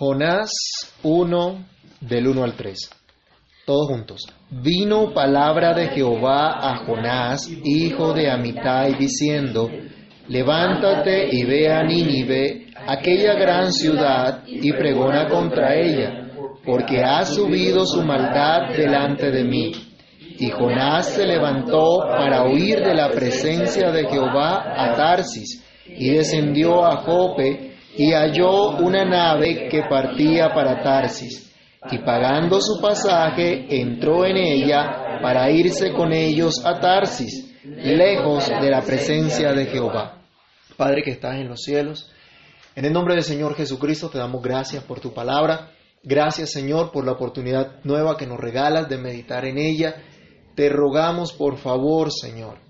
Jonás 1 del 1 al 3. Todos juntos. Vino palabra de Jehová a Jonás, hijo de Amitai, diciendo, Levántate y ve a Nínive, aquella gran ciudad, y pregona contra ella, porque ha subido su maldad delante de mí. Y Jonás se levantó para huir de la presencia de Jehová a Tarsis, y descendió a Jope, y halló una nave que partía para Tarsis. Y pagando su pasaje, entró en ella para irse con ellos a Tarsis, lejos de la presencia de Jehová. Padre que estás en los cielos, en el nombre del Señor Jesucristo te damos gracias por tu palabra. Gracias Señor por la oportunidad nueva que nos regalas de meditar en ella. Te rogamos por favor Señor,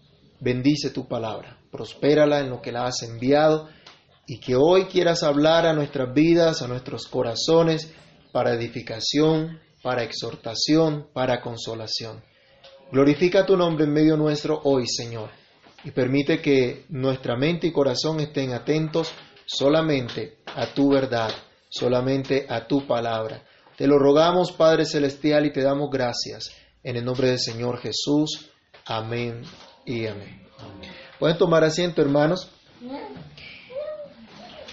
bendice tu palabra, prospérala en lo que la has enviado y que hoy quieras hablar a nuestras vidas, a nuestros corazones, para edificación, para exhortación, para consolación. Glorifica tu nombre en medio nuestro hoy Señor y permite que nuestra mente y corazón estén atentos solamente a tu verdad, solamente a tu palabra. Te lo rogamos, Padre Celestial, y te damos gracias. En el nombre del Señor Jesús. Amén y amén. Pueden tomar asiento, hermanos.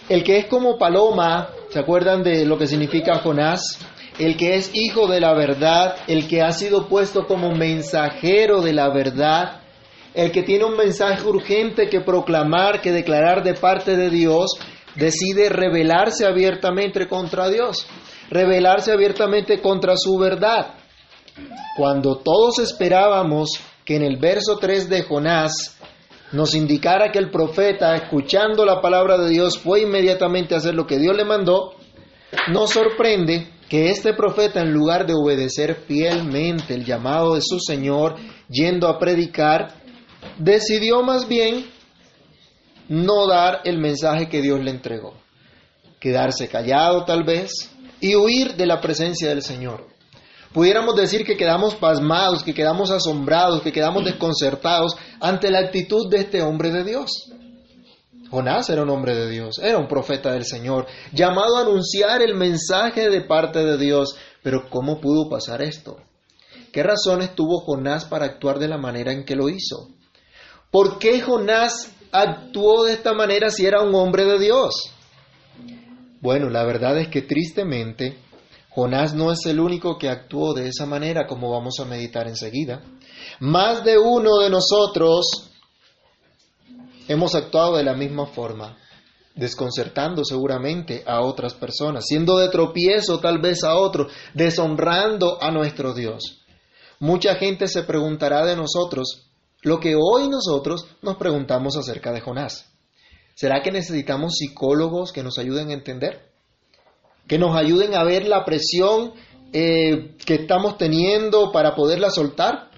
El que es como paloma, ¿se acuerdan de lo que significa Jonás? El que es hijo de la verdad, el que ha sido puesto como mensajero de la verdad, el que tiene un mensaje urgente que proclamar, que declarar de parte de Dios, decide rebelarse abiertamente contra Dios, rebelarse abiertamente contra su verdad. Cuando todos esperábamos que en el verso 3 de Jonás nos indicara que el profeta, escuchando la palabra de Dios, fue inmediatamente a hacer lo que Dios le mandó, nos sorprende que este profeta, en lugar de obedecer fielmente el llamado de su Señor, yendo a predicar, decidió más bien no dar el mensaje que Dios le entregó, quedarse callado tal vez y huir de la presencia del Señor. Pudiéramos decir que quedamos pasmados, que quedamos asombrados, que quedamos desconcertados ante la actitud de este hombre de Dios. Jonás era un hombre de Dios, era un profeta del Señor, llamado a anunciar el mensaje de parte de Dios. Pero ¿cómo pudo pasar esto? ¿Qué razones tuvo Jonás para actuar de la manera en que lo hizo? ¿Por qué Jonás actuó de esta manera si era un hombre de Dios? Bueno, la verdad es que tristemente Jonás no es el único que actuó de esa manera, como vamos a meditar enseguida. Más de uno de nosotros hemos actuado de la misma forma, desconcertando seguramente a otras personas, siendo de tropiezo tal vez a otros, deshonrando a nuestro Dios. Mucha gente se preguntará de nosotros, lo que hoy nosotros nos preguntamos acerca de Jonás. ¿Será que necesitamos psicólogos que nos ayuden a entender? Que nos ayuden a ver la presión eh, que estamos teniendo para poderla soltar?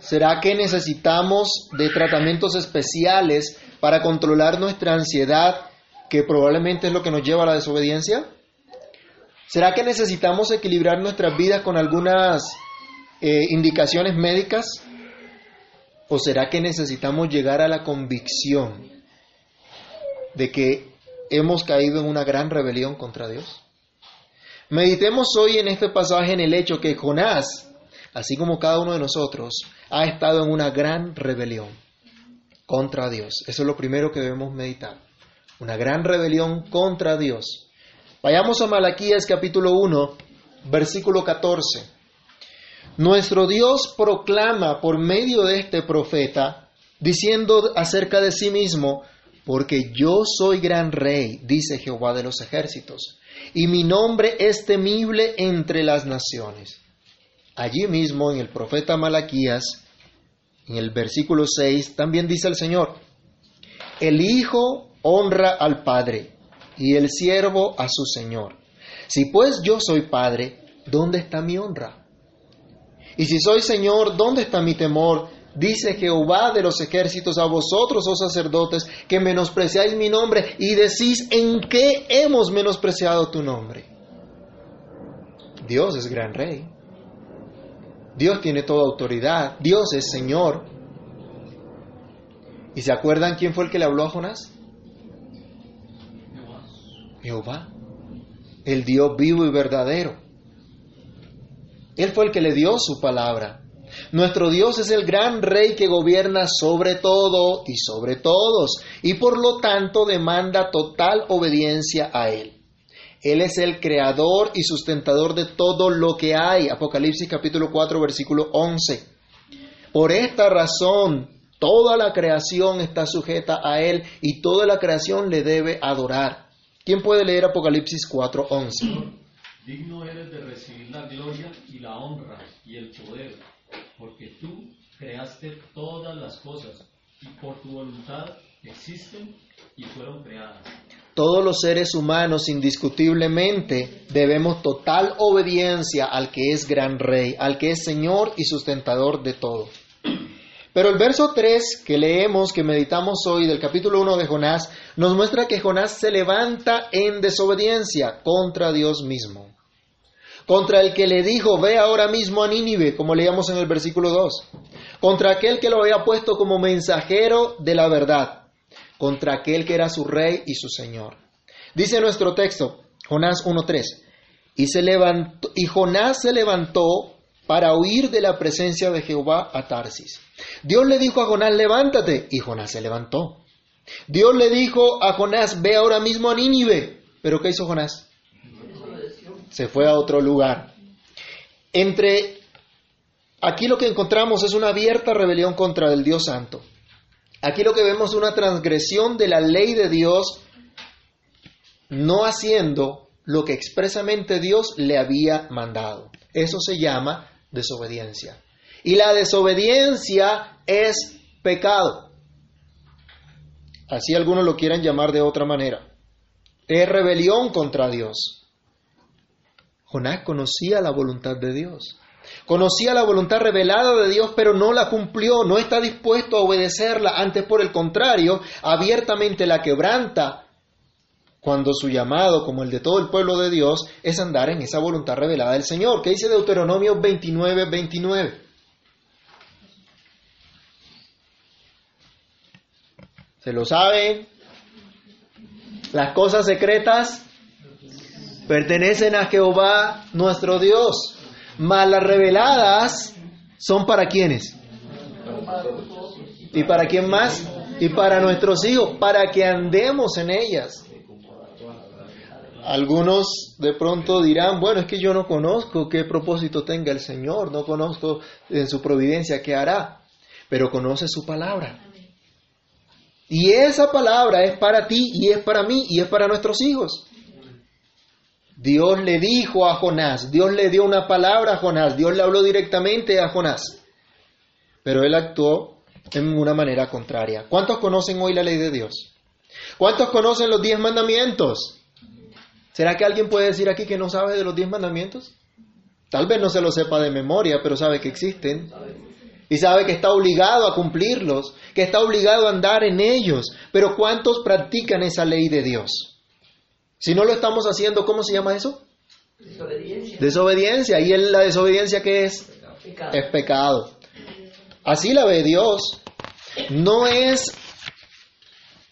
¿Será que necesitamos de tratamientos especiales para controlar nuestra ansiedad, que probablemente es lo que nos lleva a la desobediencia? ¿Será que necesitamos equilibrar nuestras vidas con algunas eh, indicaciones médicas? ¿O será que necesitamos llegar a la convicción de que hemos caído en una gran rebelión contra Dios? Meditemos hoy en este pasaje en el hecho que Jonás, así como cada uno de nosotros, ha estado en una gran rebelión contra Dios. Eso es lo primero que debemos meditar. Una gran rebelión contra Dios. Vayamos a Malaquías capítulo 1, versículo 14. Nuestro Dios proclama por medio de este profeta, diciendo acerca de sí mismo, porque yo soy gran rey, dice Jehová de los ejércitos, y mi nombre es temible entre las naciones. Allí mismo en el profeta Malaquías, en el versículo 6, también dice el Señor, el Hijo honra al Padre y el siervo a su Señor. Si pues yo soy Padre, ¿dónde está mi honra? Y si soy Señor, ¿dónde está mi temor? Dice Jehová de los ejércitos a vosotros, oh sacerdotes, que menospreciáis mi nombre y decís, ¿en qué hemos menospreciado tu nombre? Dios es gran rey. Dios tiene toda autoridad. Dios es Señor. ¿Y se acuerdan quién fue el que le habló a Jonás? Jehová. el Dios vivo y verdadero. Él fue el que le dio su palabra. Nuestro Dios es el gran rey que gobierna sobre todo y sobre todos, y por lo tanto demanda total obediencia a Él. Él es el creador y sustentador de todo lo que hay. Apocalipsis capítulo 4 versículo 11. Por esta razón, toda la creación está sujeta a Él y toda la creación le debe adorar. ¿Quién puede leer Apocalipsis 4, 11? Digno eres de recibir la gloria y la honra y el porque tú creaste todas las cosas y por tu voluntad existen y fueron creadas. Todos los seres humanos indiscutiblemente debemos total obediencia al que es gran rey, al que es Señor y sustentador de todo. Pero el verso 3 que leemos, que meditamos hoy del capítulo 1 de Jonás, nos muestra que Jonás se levanta en desobediencia contra Dios mismo. Contra el que le dijo, ve ahora mismo a Nínive, como leíamos en el versículo 2. Contra aquel que lo había puesto como mensajero de la verdad. Contra aquel que era su rey y su señor. Dice nuestro texto, Jonás 1.3. Y, y Jonás se levantó para huir de la presencia de Jehová a Tarsis. Dios le dijo a Jonás, levántate, y Jonás se levantó. Dios le dijo a Jonás, ve ahora mismo a Nínive. Pero ¿qué hizo Jonás? Se fue a otro lugar. Entre aquí lo que encontramos es una abierta rebelión contra el Dios Santo. Aquí lo que vemos es una transgresión de la ley de Dios, no haciendo lo que expresamente Dios le había mandado. Eso se llama desobediencia. Y la desobediencia es pecado. Así algunos lo quieran llamar de otra manera. Es rebelión contra Dios. Jonás conocía la voluntad de Dios. Conocía la voluntad revelada de Dios, pero no la cumplió, no está dispuesto a obedecerla, antes por el contrario, abiertamente la quebranta, cuando su llamado, como el de todo el pueblo de Dios, es andar en esa voluntad revelada del Señor. ¿Qué dice Deuteronomio 29, 29? ¿Se lo saben? Las cosas secretas pertenecen a Jehová nuestro Dios, mas las reveladas son para quienes. ¿Y para quién más? Y para nuestros hijos, para que andemos en ellas. Algunos de pronto dirán, bueno, es que yo no conozco qué propósito tenga el Señor, no conozco en su providencia qué hará, pero conoce su palabra. Y esa palabra es para ti y es para mí y es para nuestros hijos. Dios le dijo a Jonás, Dios le dio una palabra a Jonás, Dios le habló directamente a Jonás, pero él actuó en una manera contraria. ¿Cuántos conocen hoy la ley de Dios? ¿Cuántos conocen los diez mandamientos? ¿Será que alguien puede decir aquí que no sabe de los diez mandamientos? Tal vez no se lo sepa de memoria, pero sabe que existen. Y sabe que está obligado a cumplirlos, que está obligado a andar en ellos. Pero ¿cuántos practican esa ley de Dios? Si no lo estamos haciendo, ¿cómo se llama eso? Desobediencia. Desobediencia. ¿Y la desobediencia qué es? Pecado. Es pecado. Así la ve Dios. No es,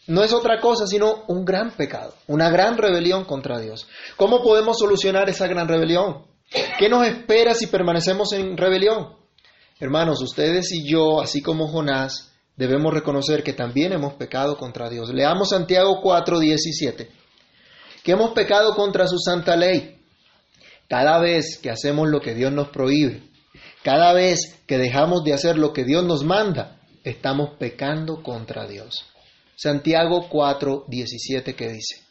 no es otra cosa sino un gran pecado, una gran rebelión contra Dios. ¿Cómo podemos solucionar esa gran rebelión? ¿Qué nos espera si permanecemos en rebelión? Hermanos, ustedes y yo, así como Jonás, debemos reconocer que también hemos pecado contra Dios. Leamos Santiago 4, 17. Que hemos pecado contra su santa ley. Cada vez que hacemos lo que Dios nos prohíbe, cada vez que dejamos de hacer lo que Dios nos manda, estamos pecando contra Dios. Santiago 4, 17, ¿qué dice?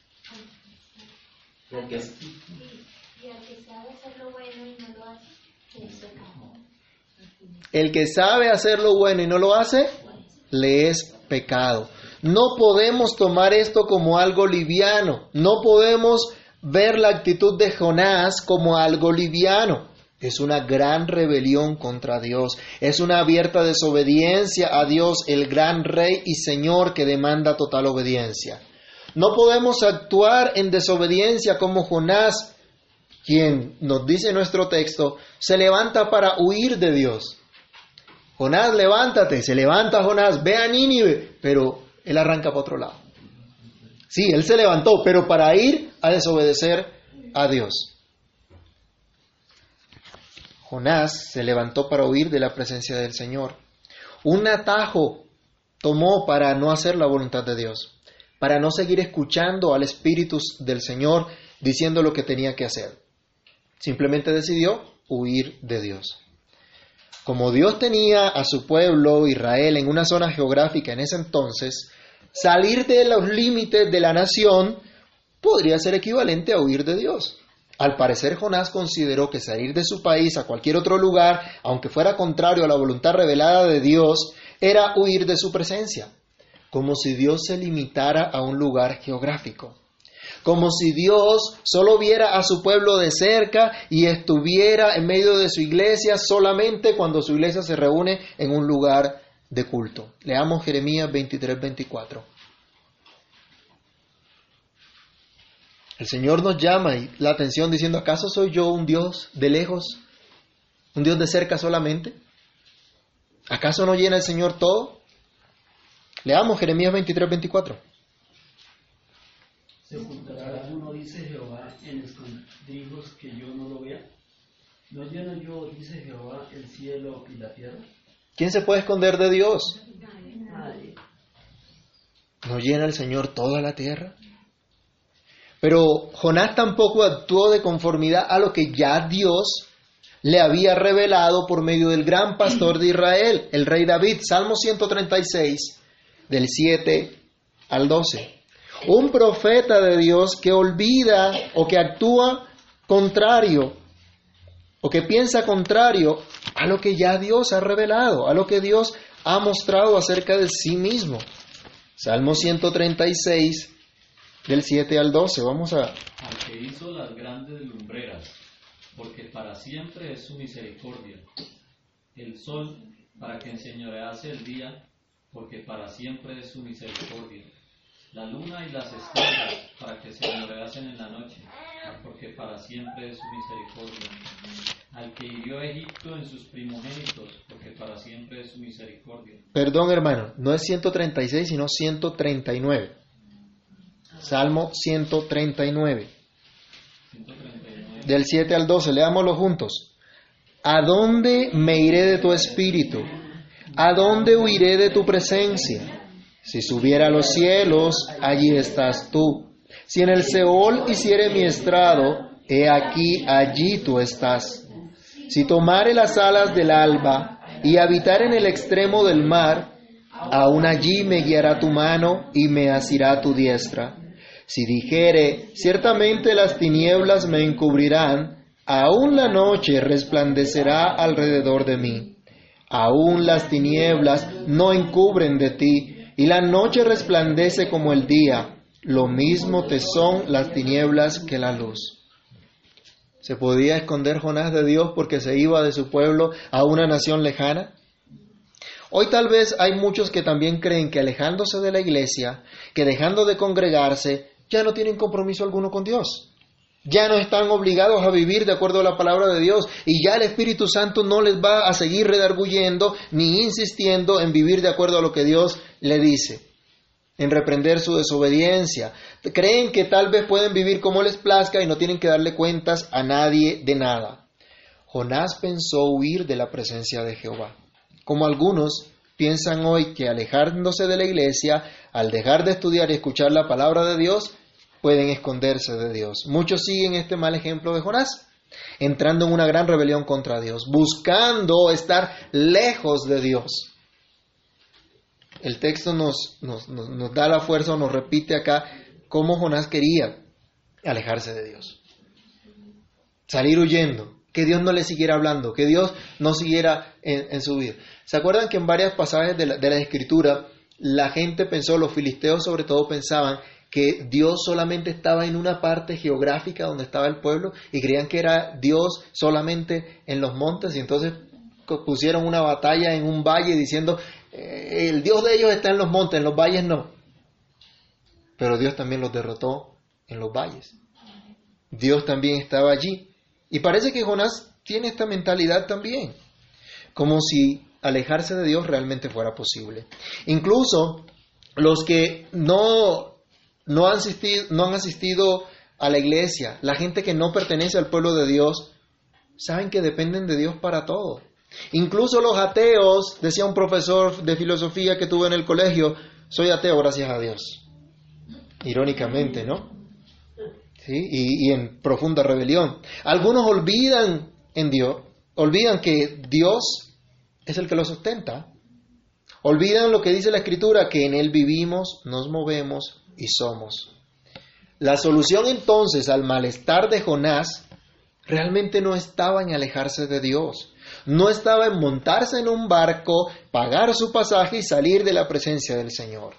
Porque Y al que sabe hacer lo bueno y no lo hace, es pecado. El que sabe hacer lo bueno y no lo hace, le es pecado. No podemos tomar esto como algo liviano. No podemos ver la actitud de Jonás como algo liviano. Es una gran rebelión contra Dios. Es una abierta desobediencia a Dios, el gran Rey y Señor que demanda total obediencia. No podemos actuar en desobediencia como Jonás, quien nos dice nuestro texto, se levanta para huir de Dios. Jonás, levántate, se levanta Jonás, ve a Nínive, pero él arranca para otro lado. Sí, él se levantó, pero para ir a desobedecer a Dios. Jonás se levantó para huir de la presencia del Señor. Un atajo tomó para no hacer la voluntad de Dios, para no seguir escuchando al Espíritu del Señor diciendo lo que tenía que hacer. Simplemente decidió huir de Dios. Como Dios tenía a su pueblo Israel en una zona geográfica en ese entonces, salir de los límites de la nación podría ser equivalente a huir de Dios. Al parecer Jonás consideró que salir de su país a cualquier otro lugar, aunque fuera contrario a la voluntad revelada de Dios, era huir de su presencia, como si Dios se limitara a un lugar geográfico, como si Dios solo viera a su pueblo de cerca y estuviera en medio de su iglesia solamente cuando su iglesia se reúne en un lugar de culto. Leamos Jeremías 23, 24. El Señor nos llama y la atención diciendo, ¿acaso soy yo un Dios de lejos? ¿Un Dios de cerca solamente? ¿Acaso no llena el Señor todo? Leamos Jeremías 23, 24. ¿Se ocultará alguno, dice Jehová, en escondrijos que yo no lo vea? ¿No lleno yo, dice Jehová, el cielo y la tierra? ¿Quién se puede esconder de Dios? ¿No llena el Señor toda la tierra? Pero Jonás tampoco actuó de conformidad a lo que ya Dios le había revelado por medio del gran pastor de Israel, el rey David, Salmo 136, del 7 al 12. Un profeta de Dios que olvida o que actúa contrario o que piensa contrario a lo que ya Dios ha revelado, a lo que Dios ha mostrado acerca de sí mismo. Salmo 136, del 7 al 12. Vamos a... al que hizo las grandes lumbreras, porque para siempre es su misericordia. El sol, para que enseñorease el día, porque para siempre es su misericordia. La luna y las estrellas, para que se enseñoreasen en la noche, porque para siempre es su misericordia. Al que hirió a Egipto en sus primogénitos, porque para siempre es su misericordia. Perdón hermano, no es 136, sino 139. Salmo 139. 139. Del 7 al 12, leámoslo juntos. ¿A dónde me iré de tu espíritu? ¿A dónde huiré de tu presencia? Si subiera a los cielos, allí estás tú. Si en el Seol hiciere mi estrado, he aquí, allí tú estás. Si tomare las alas del alba y habitar en el extremo del mar, aún allí me guiará tu mano y me asirá tu diestra. Si dijere, ciertamente las tinieblas me encubrirán, aún la noche resplandecerá alrededor de mí. Aún las tinieblas no encubren de ti, y la noche resplandece como el día. Lo mismo te son las tinieblas que la luz. ¿Se podía esconder Jonás de Dios porque se iba de su pueblo a una nación lejana? Hoy tal vez hay muchos que también creen que alejándose de la iglesia, que dejando de congregarse, ya no tienen compromiso alguno con Dios. Ya no están obligados a vivir de acuerdo a la palabra de Dios y ya el Espíritu Santo no les va a seguir redarguyendo ni insistiendo en vivir de acuerdo a lo que Dios le dice, en reprender su desobediencia. Creen que tal vez pueden vivir como les plazca y no tienen que darle cuentas a nadie de nada. Jonás pensó huir de la presencia de Jehová. Como algunos piensan hoy que alejándose de la iglesia, al dejar de estudiar y escuchar la palabra de Dios, pueden esconderse de Dios. Muchos siguen este mal ejemplo de Jonás, entrando en una gran rebelión contra Dios, buscando estar lejos de Dios. El texto nos, nos, nos, da la fuerza o nos repite acá cómo Jonás quería alejarse de Dios, salir huyendo, que Dios no le siguiera hablando, que Dios no siguiera en, en su vida. ¿Se acuerdan que en varias pasajes de la, de la Escritura la gente pensó, los filisteos sobre todo pensaban que Dios solamente estaba en una parte geográfica donde estaba el pueblo y creían que era Dios solamente en los montes y entonces pusieron una batalla en un valle diciendo, eh, el Dios de ellos está en los montes, en los valles no. Pero Dios también los derrotó en los valles. Dios también estaba allí. Y parece que Jonás tiene esta mentalidad también, como si alejarse de Dios realmente fuera posible. Incluso los que no, no, han, asistido, no han asistido a la iglesia, la gente que no pertenece al pueblo de Dios, saben que dependen de Dios para todo. Incluso los ateos, decía un profesor de filosofía que tuve en el colegio, soy ateo gracias a Dios. Irónicamente, ¿no? ¿Sí? Y, en profunda rebelión. Algunos olvidan en Dios, olvidan que Dios es el que lo sustenta. Olvidan lo que dice la Escritura, que en Él vivimos, nos movemos y somos. La solución entonces al malestar de Jonás realmente no estaba en alejarse de Dios, no estaba en montarse en un barco, pagar su pasaje y salir de la presencia del Señor.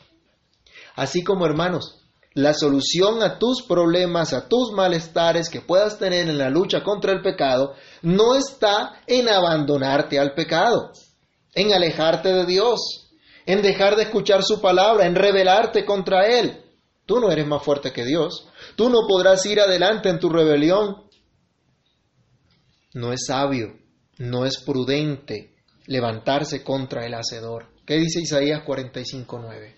Así como hermanos, la solución a tus problemas, a tus malestares que puedas tener en la lucha contra el pecado, no está en abandonarte al pecado, en alejarte de Dios, en dejar de escuchar su palabra, en rebelarte contra Él. Tú no eres más fuerte que Dios. Tú no podrás ir adelante en tu rebelión. No es sabio, no es prudente levantarse contra el Hacedor. ¿Qué dice Isaías 45.9?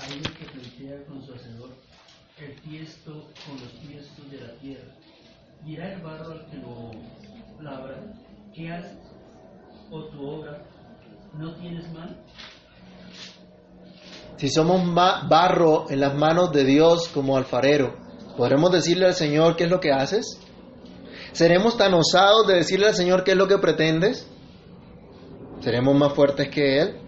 Hay el que plantea con su hacedor el tiesto con los tiestos de la tierra. Dirá el barro al que lo labra, ¿qué haces? ¿O tu obra no tienes mano? Si somos barro en las manos de Dios como alfarero, ¿podremos decirle al Señor qué es lo que haces? ¿Seremos tan osados de decirle al Señor qué es lo que pretendes? ¿Seremos más fuertes que Él?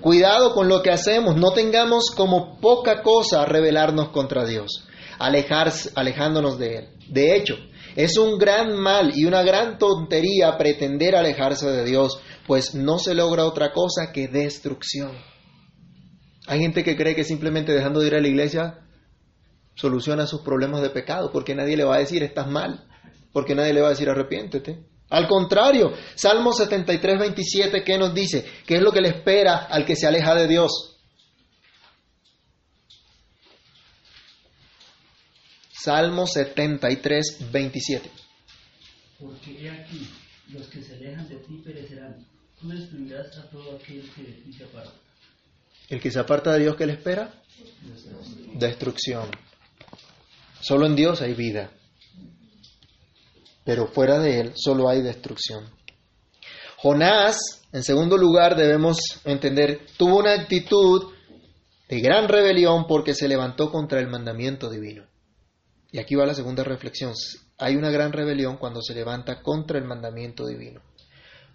Cuidado con lo que hacemos, no tengamos como poca cosa rebelarnos contra Dios, alejarse, alejándonos de Él. De hecho, es un gran mal y una gran tontería pretender alejarse de Dios, pues no se logra otra cosa que destrucción. Hay gente que cree que simplemente dejando de ir a la iglesia soluciona sus problemas de pecado, porque nadie le va a decir estás mal, porque nadie le va a decir arrepiéntete. Al contrario, Salmo 73, 27, ¿qué nos dice? ¿Qué es lo que le espera al que se aleja de Dios? Salmo 73, 27. Porque he aquí, los que se alejan de ti perecerán. Tú destruirás a todo aquel que de ti se aparta. El que se aparta de Dios, ¿qué le espera? Destrucción. Solo en Dios hay vida, pero fuera de Él solo hay destrucción. Jonás, en segundo lugar, debemos entender, tuvo una actitud de gran rebelión porque se levantó contra el mandamiento divino. Y aquí va la segunda reflexión. Hay una gran rebelión cuando se levanta contra el mandamiento divino,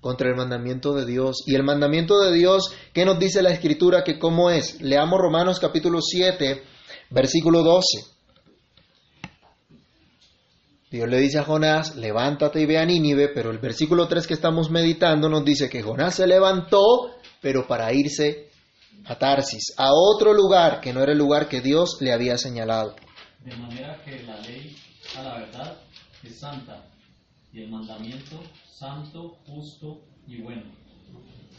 contra el mandamiento de Dios. Y el mandamiento de Dios, ¿qué nos dice la Escritura que cómo es? Leamos Romanos capítulo 7, versículo 12. Dios le dice a Jonás, levántate y ve a Nínive, pero el versículo 3 que estamos meditando nos dice que Jonás se levantó, pero para irse a Tarsis, a otro lugar que no era el lugar que Dios le había señalado. De manera que la ley a la verdad es santa y el mandamiento santo, justo y bueno.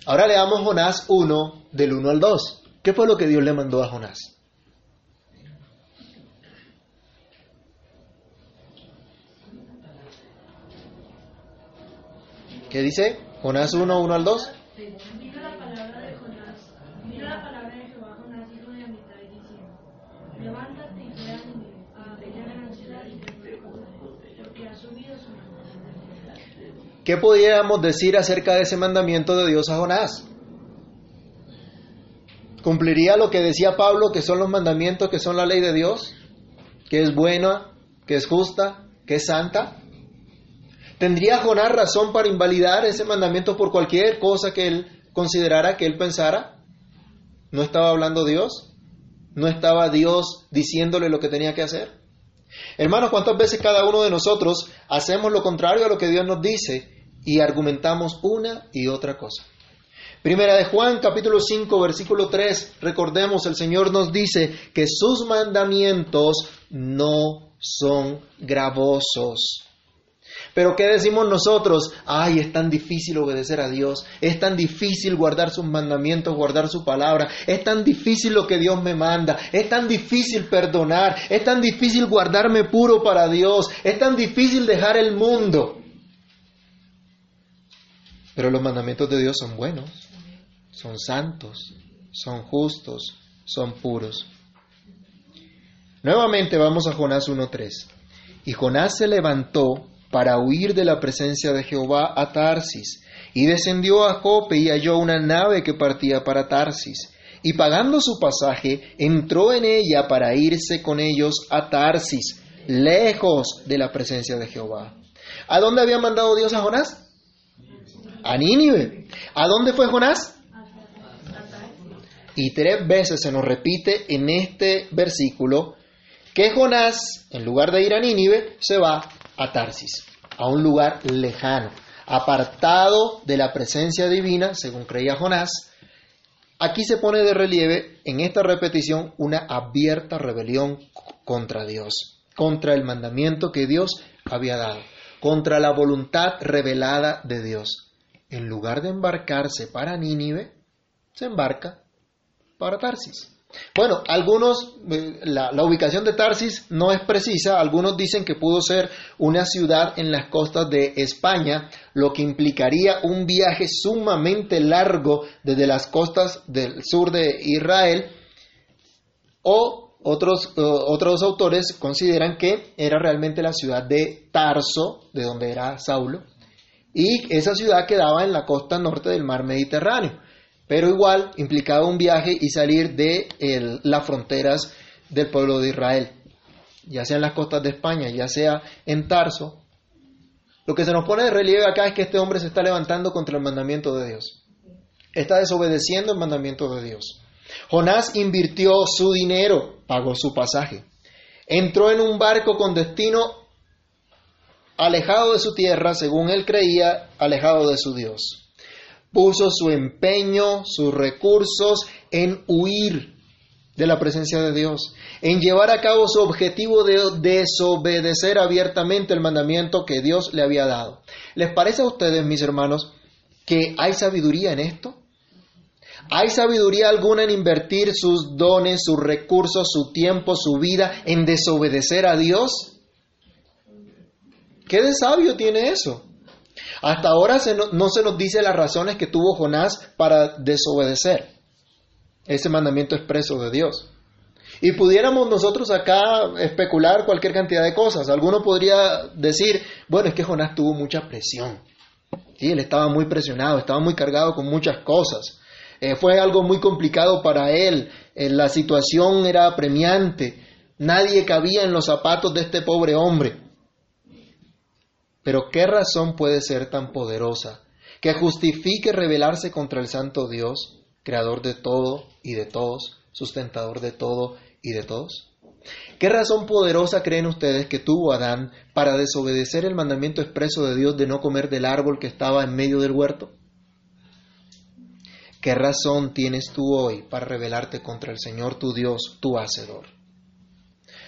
Ahora leamos Jonás 1 del 1 al 2. ¿Qué fue lo que Dios le mandó a Jonás? ¿Qué dice? Jonás 1, 1 al 2. Mira la palabra de Jonás, mira la palabra de Jehová Jonás, hijo de Amitai, diciendo, levántate y ve a Nínive, a aquella gran ciudad y ten porque ha subido su mano. ¿Qué podríamos decir acerca de ese mandamiento de Dios a Jonás? ¿Cumpliría lo que decía Pablo, que son los mandamientos, que son la ley de Dios? ¿Que es buena, que es justa, que es santa? ¿Tendría Jonás razón para invalidar ese mandamiento por cualquier cosa que él considerara, que él pensara? ¿No estaba hablando Dios? ¿No estaba Dios diciéndole lo que tenía que hacer? Hermanos, ¿cuántas veces cada uno de nosotros hacemos lo contrario a lo que Dios nos dice y argumentamos una y otra cosa? Primera de Juan, capítulo 5, versículo 3, recordemos, el Señor nos dice que sus mandamientos no son gravosos. Pero ¿qué decimos nosotros? Ay, es tan difícil obedecer a Dios, es tan difícil guardar sus mandamientos, guardar su palabra, es tan difícil lo que Dios me manda, es tan difícil perdonar, es tan difícil guardarme puro para Dios, es tan difícil dejar el mundo. Pero los mandamientos de Dios son buenos, son santos, son justos, son puros. Nuevamente vamos a Jonás 1.3. Y Jonás se levantó para huir de la presencia de Jehová a Tarsis, y descendió a Jope y halló una nave que partía para Tarsis, y pagando su pasaje, entró en ella para irse con ellos a Tarsis, lejos de la presencia de Jehová. ¿A dónde había mandado Dios a Jonás? A Nínive. ¿A dónde fue Jonás? Y tres veces se nos repite en este versículo que Jonás, en lugar de ir a Nínive, se va a Tarsis, a un lugar lejano, apartado de la presencia divina, según creía Jonás. Aquí se pone de relieve en esta repetición una abierta rebelión contra Dios, contra el mandamiento que Dios había dado, contra la voluntad revelada de Dios. En lugar de embarcarse para Nínive, se embarca para Tarsis. Bueno, algunos, eh, la, ubicación de Tarsis no es precisa, algunos dicen que pudo ser una ciudad en las costas de España, lo que implicaría un viaje sumamente largo desde las costas del sur de Israel, o otros, uh, otros autores consideran que era realmente la ciudad de Tarso, de donde era Saulo, y esa ciudad quedaba en la costa norte del mar Mediterráneo pero igual implicaba un viaje y salir de las fronteras del pueblo de Israel, ya sea en las costas de España, ya sea en Tarso. Lo que se nos pone de relieve acá es que este hombre se está levantando contra el mandamiento de Dios. Está desobedeciendo el mandamiento de Dios. Jonás invirtió su dinero, pagó su pasaje. Entró en un barco con destino alejado de su tierra, según él creía, alejado de su Dios puso su empeño, sus recursos en huir de la presencia de Dios, en llevar a cabo su objetivo de desobedecer abiertamente el mandamiento que Dios le había dado. ¿Les parece a ustedes, mis hermanos, que hay sabiduría en esto? ¿Hay sabiduría alguna en invertir sus dones, sus recursos, su tiempo, su vida en desobedecer a Dios? ¿Qué de sabio tiene eso? Hasta ahora no, se nos dice las razones que tuvo Jonás para desobedecer ese mandamiento expreso de Dios. Y pudiéramos nosotros acá especular cualquier cantidad de cosas. Alguno podría decir, bueno, es que Jonás tuvo mucha presión. ¿Sí? Él estaba muy presionado, estaba muy cargado con muchas cosas. Eh, fue algo muy complicado para él. Eh, la situación era apremiante. Nadie cabía en los zapatos de este pobre hombre. Pero ¿qué razón puede ser tan poderosa que justifique rebelarse contra el Santo Dios, creador de todo y de todos, sustentador de todo y de todos? ¿Qué razón poderosa creen ustedes que tuvo Adán para desobedecer el mandamiento expreso de Dios de no comer del árbol que estaba en medio del huerto? ¿Qué razón tienes tú hoy para rebelarte contra el Señor tu Dios, tu Hacedor?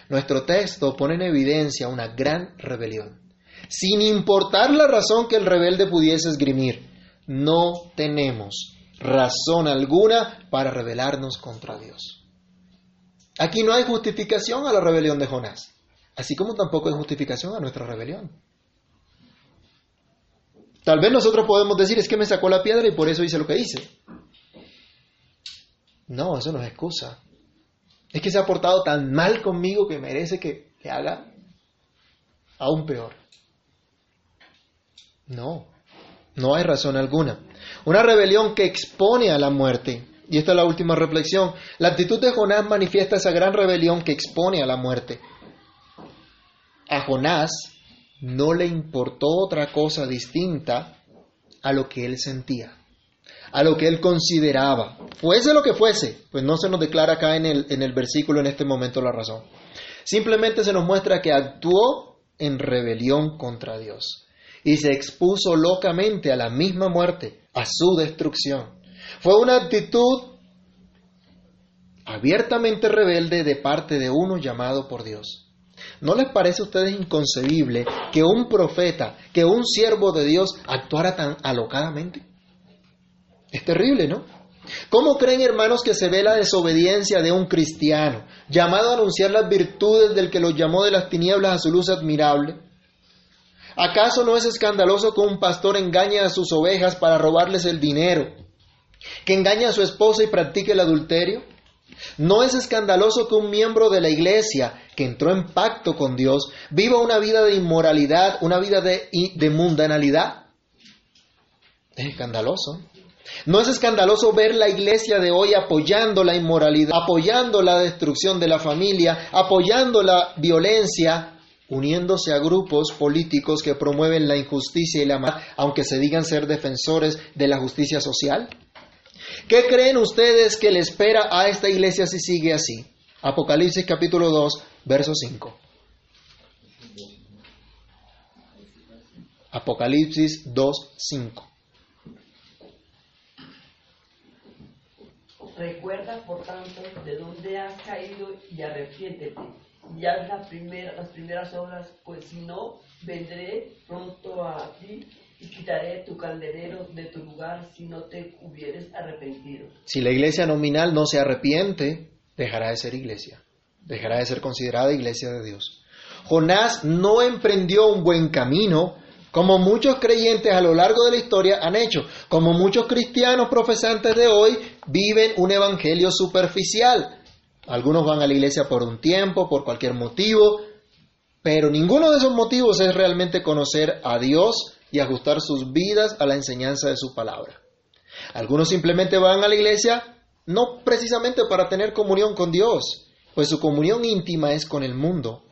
Nuestro texto pone en evidencia una gran rebelión sin importar la razón que el rebelde pudiese esgrimir. No tenemos razón alguna para rebelarnos contra Dios. Aquí no hay justificación a la rebelión de Jonás, así como tampoco hay justificación a nuestra rebelión. Tal vez nosotros podemos decir, es que me sacó la piedra y por eso hice lo que hice. No, eso no es excusa. Es que se ha portado tan mal conmigo que merece que, que haga aún peor. No, no hay razón alguna. Una rebelión que expone a la muerte. Y esta es la última reflexión. La actitud de Jonás manifiesta esa gran rebelión que expone a la muerte. A Jonás no le importó otra cosa distinta a lo que él sentía, a lo que él consideraba. Fuese lo que fuese, pues no se nos declara acá en el, en el versículo en este momento la razón. Simplemente se nos muestra que actuó en rebelión contra Dios y se expuso locamente a la misma muerte, a su destrucción. Fue una actitud abiertamente rebelde de parte de uno llamado por Dios. ¿No les parece a ustedes inconcebible que un profeta, que un siervo de Dios actuara tan alocadamente? Es terrible, ¿no? ¿Cómo creen hermanos que se ve la desobediencia de un cristiano, llamado a anunciar las virtudes del que los llamó de las tinieblas a su luz admirable? ¿Acaso no es escandaloso que un pastor engañe a sus ovejas para robarles el dinero? que engaña a su esposa y practique el adulterio. No es escandaloso que un miembro de la iglesia que entró en pacto con Dios viva una vida de inmoralidad, una vida de, de mundanalidad. Es escandaloso. No es escandaloso ver la iglesia de hoy apoyando la inmoralidad, apoyando la destrucción de la familia, apoyando la violencia, uniéndose a grupos políticos que promueven la injusticia y la maldad, aunque se digan ser defensores de la justicia social. ¿Qué creen ustedes que le espera a esta iglesia si sigue así? Apocalipsis capítulo 2, verso 5. Apocalipsis 2, 5. Recuerda, por tanto, de dónde has caído y arrepiéntete. Y haz la primera, las primeras obras, pues si no, vendré pronto a ti y quitaré tu candelero de tu lugar si no te hubieres arrepentido. Si la iglesia nominal no se arrepiente, dejará de ser iglesia, dejará de ser considerada iglesia de Dios. Jonás no emprendió un buen camino, como muchos creyentes a lo largo de la historia han hecho, como muchos cristianos profesantes de hoy viven un evangelio superficial. Algunos van a la iglesia por un tiempo, por cualquier motivo, pero ninguno de esos motivos es realmente conocer a Dios y ajustar sus vidas a la enseñanza de su palabra. Algunos simplemente van a la iglesia no precisamente para tener comunión con Dios, pues su comunión íntima es con el mundo.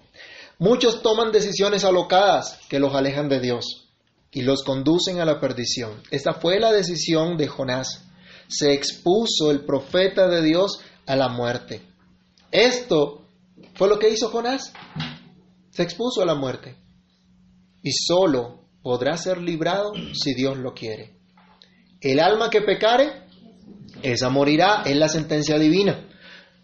Muchos toman decisiones alocadas que los alejan de Dios y los conducen a la perdición. Esta fue la decisión de Jonás. Se expuso el profeta de Dios a la muerte. Esto fue lo que hizo Jonás. Se expuso a la muerte. Y solo podrá ser librado si Dios lo quiere. El alma que pecare, esa morirá, es la sentencia divina.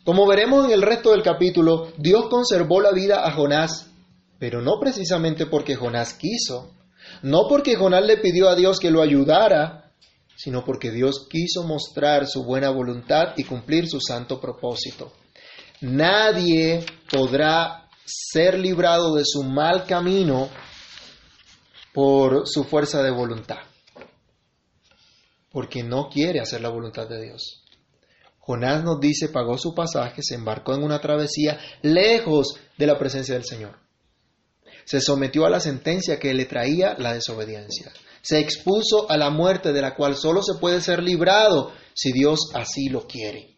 Como veremos en el resto del capítulo, Dios conservó la vida a Jonás, pero no precisamente porque Jonás quiso, no porque Jonás le pidió a Dios que lo ayudara, sino porque Dios quiso mostrar su buena voluntad y cumplir su santo propósito. Nadie podrá ser librado de su mal camino por su fuerza de voluntad, porque no quiere hacer la voluntad de Dios. Jonás nos dice, pagó su pasaje, se embarcó en una travesía lejos de la presencia del Señor. Se sometió a la sentencia que le traía la desobediencia. Se expuso a la muerte de la cual solo se puede ser librado si Dios así lo quiere.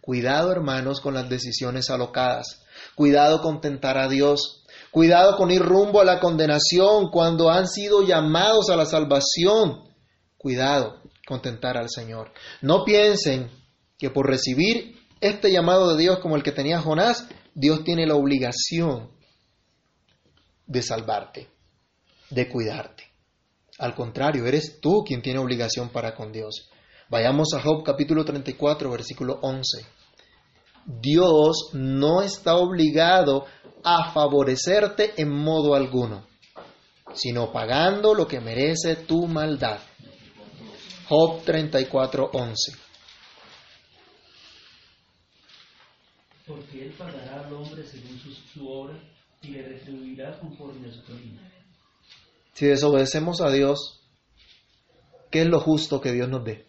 Cuidado, hermanos, con las decisiones alocadas. Cuidado con tentar a Dios. Cuidado con ir rumbo a la condenación cuando han sido llamados a la salvación. Cuidado con tentar al Señor. No piensen que por recibir este llamado de Dios como el que tenía Jonás, Dios tiene la obligación de salvarte, de cuidarte. Al contrario, eres tú quien tiene obligación para con Dios. Vayamos a Job capítulo 34, versículo 11. Dios no está obligado a favorecerte en modo alguno, sino pagando lo que merece tu maldad. Job 34, 11. porque él pagará al hombre según su, su obra y le retribuirá conforme a su camino. Si desobedecemos a Dios, ¿qué es lo justo que Dios nos dé?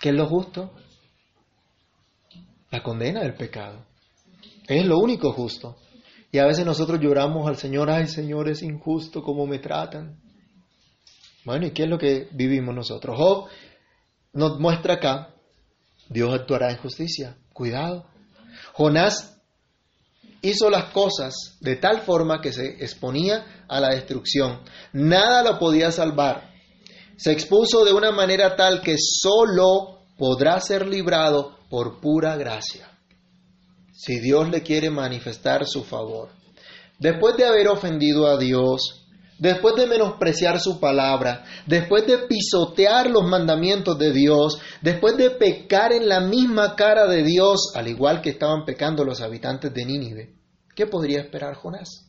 ¿Qué es lo justo? La condena del pecado. Es lo único justo. Y a veces nosotros lloramos al Señor, ay Señor, es injusto como me tratan. Bueno, ¿y qué es lo que vivimos nosotros? Job nos muestra acá Dios actuará en justicia. Cuidado. Jonás hizo las cosas de tal forma que se exponía a la destrucción. Nada lo podía salvar. Se expuso de una manera tal que solo podrá ser librado por pura gracia. Si Dios le quiere manifestar su favor. Después de haber ofendido a Dios, después de menospreciar su palabra, después de pisotear los mandamientos de Dios, después de pecar en la misma cara de Dios, al igual que estaban pecando los habitantes de Nínive, ¿qué podría esperar Jonás?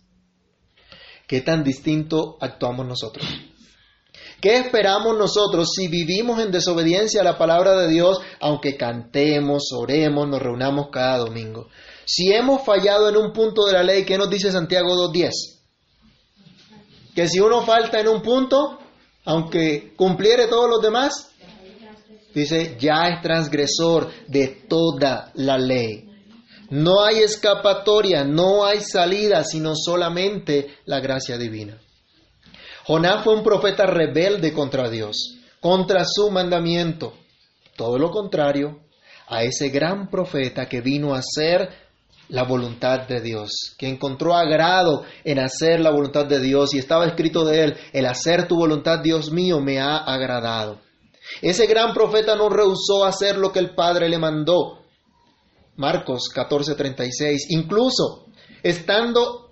¿Qué tan distinto actuamos nosotros? ¿Qué esperamos nosotros si vivimos en desobediencia a la palabra de Dios, aunque cantemos, oremos, nos reunamos cada domingo? Si hemos fallado en un punto de la ley, ¿qué nos dice Santiago 2.10? Que si uno falta en un punto, aunque cumpliere todos los demás, Dice, ya es transgresor de toda la ley. No hay escapatoria, no hay salida, sino solamente la gracia divina. Jonás fue un profeta rebelde contra Dios, contra su mandamiento. Todo lo contrario a ese gran profeta que vino a hacer la voluntad de Dios, que encontró agrado en hacer la voluntad de Dios y estaba escrito de él, el hacer tu voluntad, Dios mío, me ha agradado. Ese gran profeta no rehusó hacer lo que el Padre le mandó. Marcos 14:36, incluso estando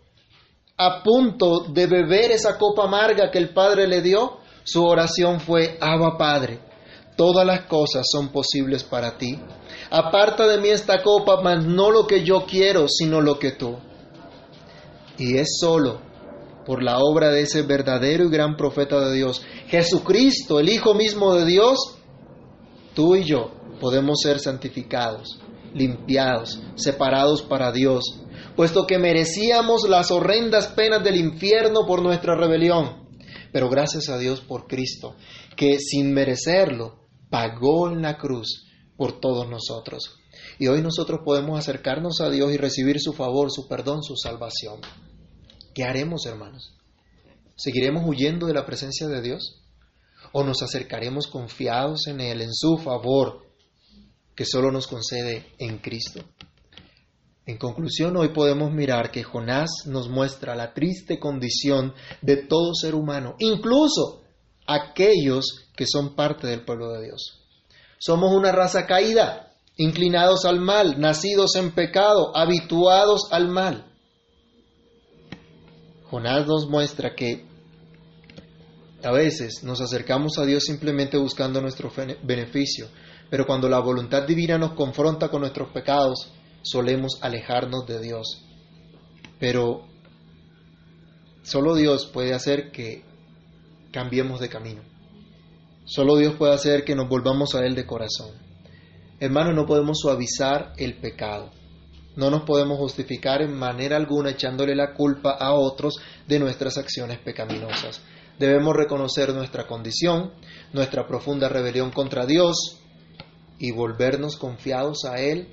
a punto de beber esa copa amarga que el Padre le dio, su oración fue, Abba Padre, todas las cosas son posibles para ti. Aparta de mí esta copa, mas no lo que yo quiero, sino lo que tú. Y es solo por la obra de ese verdadero y gran profeta de Dios, Jesucristo, el Hijo mismo de Dios, tú y yo podemos ser santificados, limpiados, separados para Dios, puesto que merecíamos las horrendas penas del infierno por nuestra rebelión. Pero gracias a Dios por Cristo, que sin merecerlo pagó en la cruz por todos nosotros. Y hoy nosotros podemos acercarnos a Dios y recibir su favor, su perdón, su salvación. ¿Qué haremos, hermanos? ¿Seguiremos huyendo de la presencia de Dios? ¿O nos acercaremos confiados en Él, en su favor, que solo nos concede en Cristo? En conclusión, hoy podemos mirar que Jonás nos muestra la triste condición de todo ser humano, incluso aquellos que son parte del pueblo de Dios. Somos una raza caída, inclinados al mal, nacidos en pecado, habituados al mal. Jonás nos muestra que a veces nos acercamos a Dios simplemente buscando nuestro beneficio, pero cuando la voluntad divina nos confronta con nuestros pecados, solemos alejarnos de Dios. Pero solo Dios puede hacer que cambiemos de camino. Solo Dios puede hacer que nos volvamos a Él de corazón. Hermanos, no podemos suavizar el pecado. No nos podemos justificar en manera alguna echándole la culpa a otros de nuestras acciones pecaminosas. Debemos reconocer nuestra condición, nuestra profunda rebelión contra Dios y volvernos confiados a Él,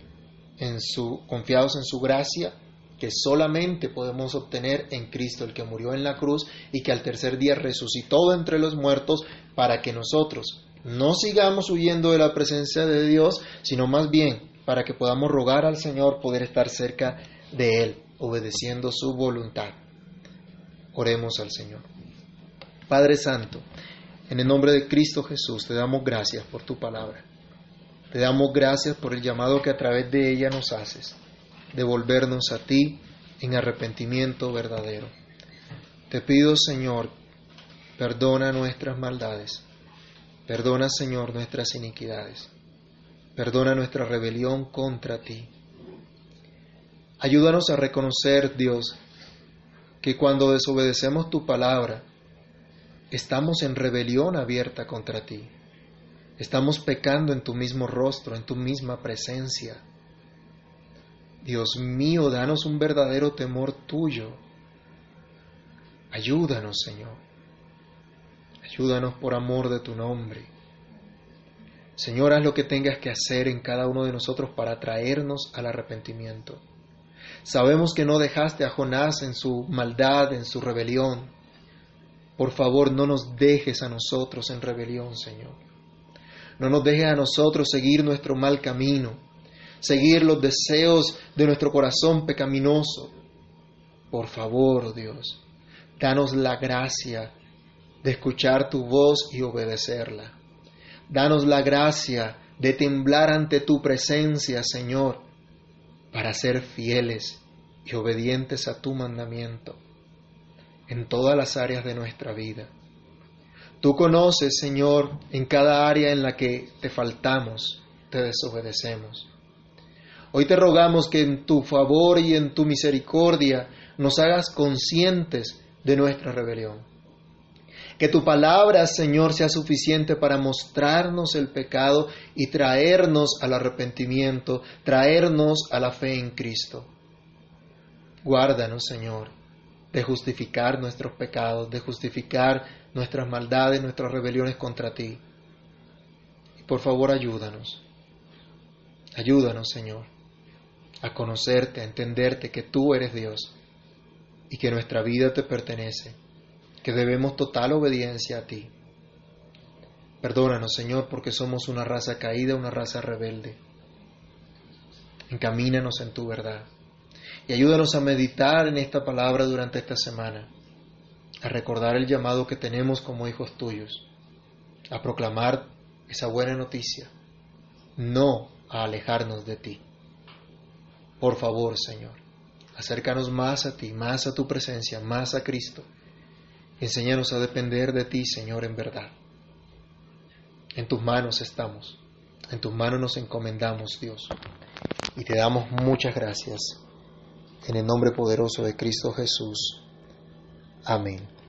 en su, confiados en su gracia, que solamente podemos obtener en Cristo, el que murió en la cruz y que al tercer día resucitó entre los muertos para que nosotros no sigamos huyendo de la presencia de Dios, sino más bien para que podamos rogar al Señor poder estar cerca de Él, obedeciendo su voluntad. Oremos al Señor. Padre Santo, en el nombre de Cristo Jesús te damos gracias por tu palabra. Te damos gracias por el llamado que a través de ella nos haces, de volvernos a ti en arrepentimiento verdadero. Te pido, Señor, perdona nuestras maldades, perdona, Señor, nuestras iniquidades Perdona nuestra rebelión contra ti. Ayúdanos a reconocer, Dios, que cuando desobedecemos tu palabra, estamos en rebelión abierta contra ti. Estamos pecando en tu mismo rostro, en tu misma presencia. Dios mío, danos un verdadero temor tuyo. Ayúdanos, Señor. Ayúdanos por amor de tu nombre. Señor, haz lo que tengas que hacer en cada uno de nosotros para traernos al arrepentimiento. Sabemos que no dejaste a Jonás en su maldad, en su rebelión. Por favor, no nos dejes a nosotros en rebelión, Señor. No nos dejes a nosotros seguir nuestro mal camino, seguir los deseos de nuestro corazón pecaminoso. Por favor, Dios, danos la gracia de escuchar tu voz y obedecerla. Danos la gracia de temblar ante tu presencia, Señor, para ser fieles y obedientes a tu mandamiento en todas las áreas de nuestra vida. Tú conoces, Señor, en cada área en la que te faltamos, te desobedecemos. Hoy te rogamos que en tu favor y en tu misericordia nos hagas conscientes de nuestra rebelión que tu palabra, Señor, sea suficiente para mostrarnos el pecado y traernos al arrepentimiento, traernos a la fe en Cristo. Guárdanos, Señor, de justificar nuestros pecados, de justificar nuestras maldades, nuestras rebeliones contra ti. Por favor, ayúdanos. Ayúdanos, Señor, a conocerte, a entenderte que tú eres Dios y que nuestra vida te pertenece, que debemos total obediencia a ti. Perdónanos, Señor, porque somos una raza caída, una raza rebelde. Encamínanos en tu verdad y ayúdanos a meditar en esta palabra durante esta semana, a recordar el llamado que tenemos como hijos tuyos, a proclamar esa buena noticia, no a alejarnos de ti. Por favor, Señor, acércanos más a ti, más a tu presencia, más a Cristo. Enséñanos a depender de ti, Señor, en verdad. En tus manos estamos, en tus manos nos encomendamos, Dios, y te damos muchas gracias. En el nombre poderoso de Cristo Jesús. Amén.